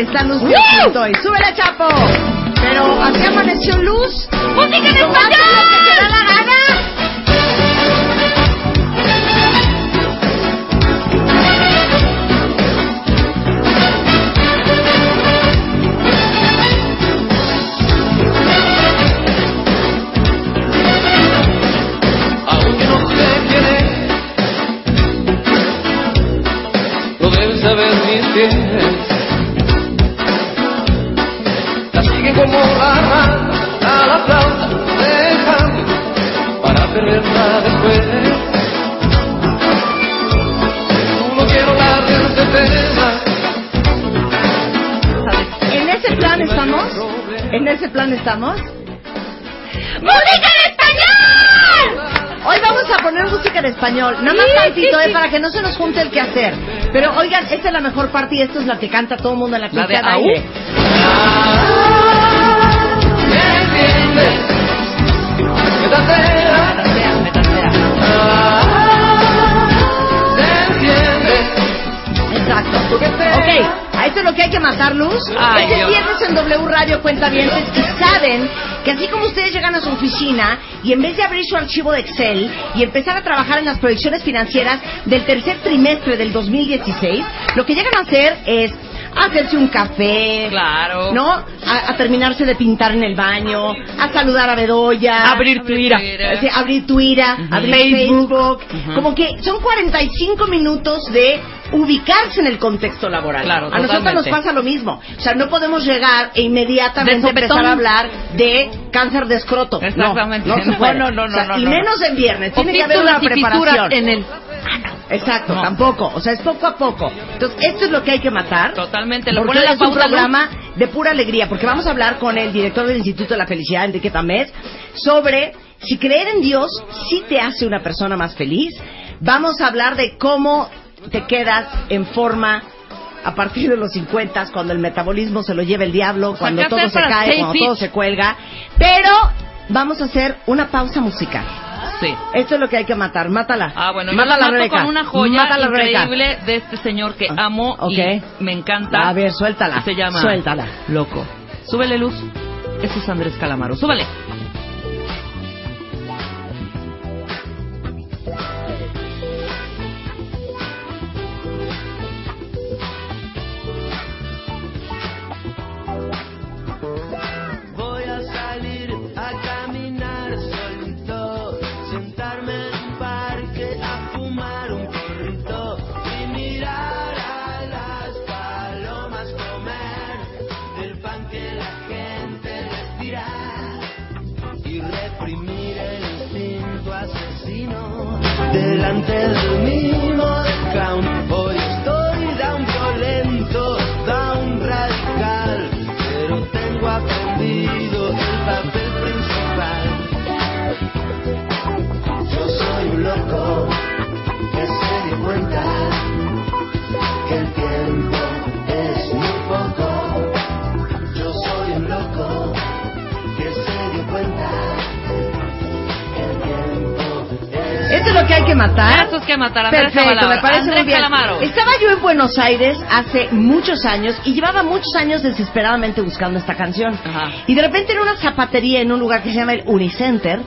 Está Luz hoy. ¡Súbele, Chapo! Pero así amaneció Luz. ¡Música en español! ¡Que te da la gana! aunque perderla después. No quiero hablar de ese tema. En ese plan estamos. En ese plan estamos. ¡Música en español! Hoy vamos a poner música en español. Nada más tantito, eh, para que no se nos junte el quehacer. Pero oigan, esta es la mejor parte y esta es la que canta todo el mundo en la pista de aire. ¿Me Exacto. Ok, a esto es lo que hay que matar, Luz. Ay, este Dios. viernes en W Radio cuenta y saben que así como ustedes llegan a su oficina y en vez de abrir su archivo de Excel y empezar a trabajar en las proyecciones financieras del tercer trimestre del 2016, lo que llegan a hacer es hacerse un café, Claro. ¿no? A, a terminarse de pintar en el baño, a saludar a Bedoya, Abrir Twitter. Sí, abrir Twitter, abrir Facebook. Como que son 45 minutos de ubicarse en el contexto laboral. Claro, a nosotros nos pasa lo mismo. O sea, no podemos llegar e inmediatamente empezar a hablar de cáncer de escroto. No, Exactamente. No, se puede. No, no, no, O sea, no, y no, menos en viernes. Tiene que haber una preparación. en el Exacto, No. tampoco. O sea, es poco a poco. Entonces, esto es lo que hay que matar. Totalmente. Lo Porque pone la es un programa de pura alegría, porque vamos a hablar con el director del Instituto de la Felicidad, Enrique Tamés, sobre si creer en Dios sí te hace una persona más feliz. Vamos a hablar de cómo te quedas en forma a partir de los 50, cuando el metabolismo se lo lleva el diablo, cuando ¿qué todo se cae, cuando todo se cuelga. Pero vamos a hacer una pausa musical. Sí. Esto es lo que hay que matar. Mátala. Ah, bueno, yo Mátala, la mato Rebeca. con una joya Mátala, Rebeca. increíble de este señor que Ah, amo y me encanta. A ver, suéltala. Se llama Suéltala. Loco. Súbele luz. Ese es Andrés Calamaro. Súbele. Delante del mimo que hay que matar. Es que matar Andrés Perfecto, Calamaro. me parece Andrés muy bien. Calamaro. Estaba yo en Buenos Aires hace muchos años y llevaba muchos años desesperadamente buscando esta canción. Ajá. Y de repente en una zapatería en un lugar que se llama el Unicenter,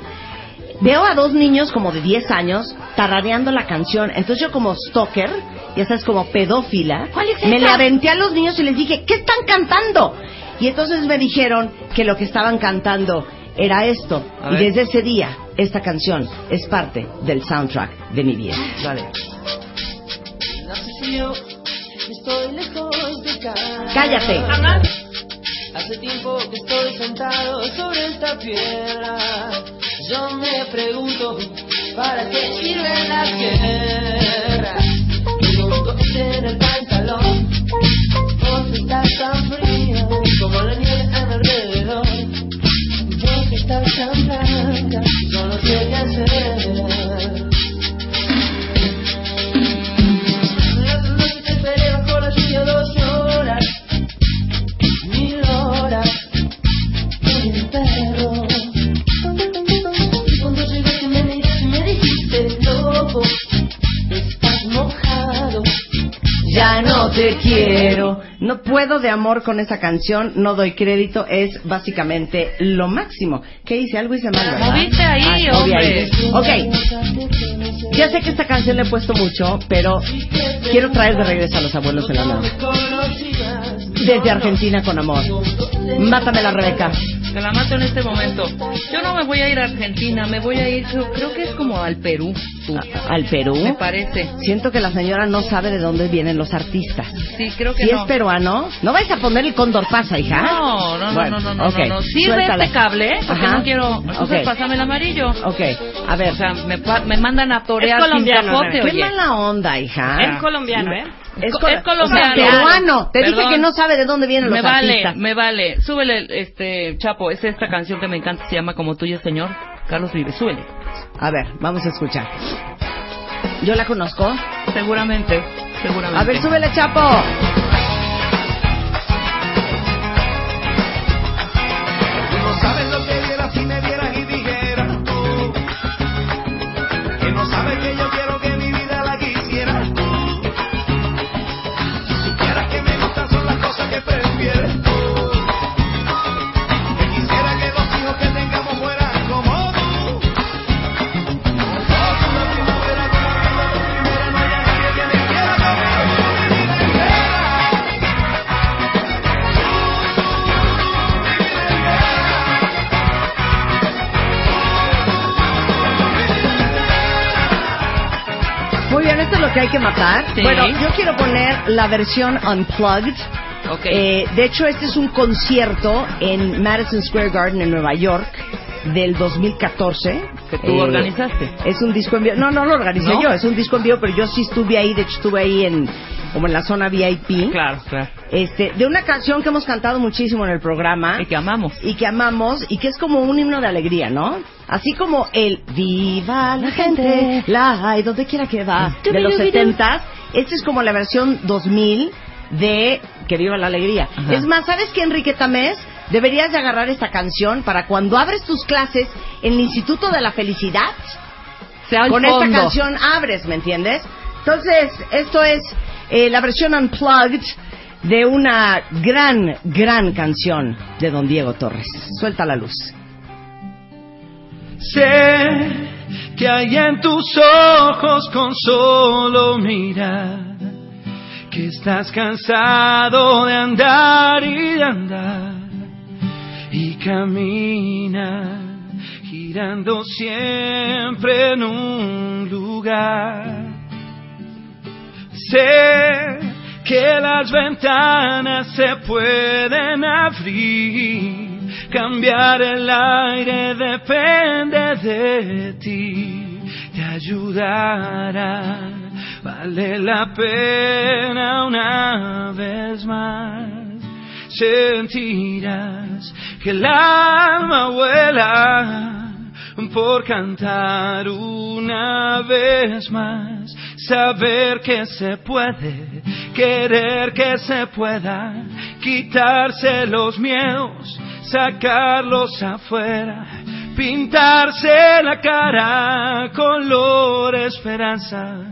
veo a dos niños como de 10 años tarareando la canción. Entonces yo como stalker, ya sabes, como pedófila, me le aventé a los niños y les dije, ¿qué están cantando? Y entonces me dijeron que lo que estaban cantando era esto. A Y ver. desde ese día, esta canción es parte del soundtrack de mi vida. Dale. No sé si yo estoy lejos de casa. Cállate. Hace tiempo que estoy sentado sobre esta piedra. Yo me pregunto para qué sirve la guerra. Tengo en el pantalón. Vos estás tan frío como la nieve a mi alrededor. Yo estás tan raro. Te quiero. No puedo de amor con esa canción, no doy crédito, es básicamente lo máximo. ¿Qué hice? Algo hice mal, ¿verdad? Moviste ahí, Ah, hombre. Ok. Ya sé que esta canción le he puesto mucho, pero quiero traer de regreso a los abuelos en la. Desde Argentina con amor. Mátame la Rebeca. Te la mato en este momento. Yo no me voy a ir a Argentina, me voy a ir, creo, creo que es como al Perú, tú. Al Perú. Me parece. Siento que la señora no sabe de dónde vienen los artistas. Sí, creo que Si no. es peruano, no vais a poner el cóndor pasa, hija. No, no, no, Bueno, no, no, no, ok, no, no. Sirve suéltala. este cable, ¿eh? Porque Ajá. no quiero... Entonces Ok. pásame el amarillo. Ok, a ver. O sea, me, me mandan a torear Es sin colombiano, capote. Qué oye. mala onda, hija. Es colombiano, ¿eh? Es, co- es colombiano. o sea, peruano. Te dije Perdón. que no sabe de dónde vienen Me los vale, artistas. me vale. Súbele, este, Chapo, es esta canción que me encanta, se llama Como tuyo, señor. Carlos Vive, súbele. A ver, vamos a escuchar. Yo la conozco. Seguramente, seguramente. A ver, súbele, Chapo. Muy bien, esto es lo que hay que matar. Sí. Bueno, yo quiero poner la versión unplugged. Ok. Eh, de hecho, este es un concierto en Madison Square Garden en Nueva York del 2014. Que tú organizaste. Es un disco en vivo. No, no lo organicé ¿No? yo, es un disco en vivo, pero yo sí estuve ahí, de hecho estuve ahí en como en la zona VIP. Claro, claro. Este, de una canción que hemos cantado muchísimo en el programa Y que amamos. y que amamos y que es como un himno de alegría, ¿no? Así como el Viva la gente, la hay donde quiera que va de los 70 Esta es como la versión 2000 de Que viva la alegría. Ajá. Es más, ¿sabes qué, Enrique Tamés? Deberías de agarrar esta canción para cuando abres tus clases en el Instituto de la Felicidad, con fondo. esta canción abres, ¿me entiendes? Entonces, esto es eh, la versión unplugged de una gran, gran canción de Don Diego Torres. Suelta la luz. Sé que hay en tus ojos con solo mirar que estás cansado de andar y de andar camina girando siempre en un lugar. Sé que las ventanas se pueden abrir, cambiar el aire depende de ti, te ayudará, vale la pena una vez más. Sentirás que el alma vuela por cantar una vez más, saber que se puede, querer que se pueda, quitarse los miedos, sacarlos afuera, pintarse la cara color esperanza.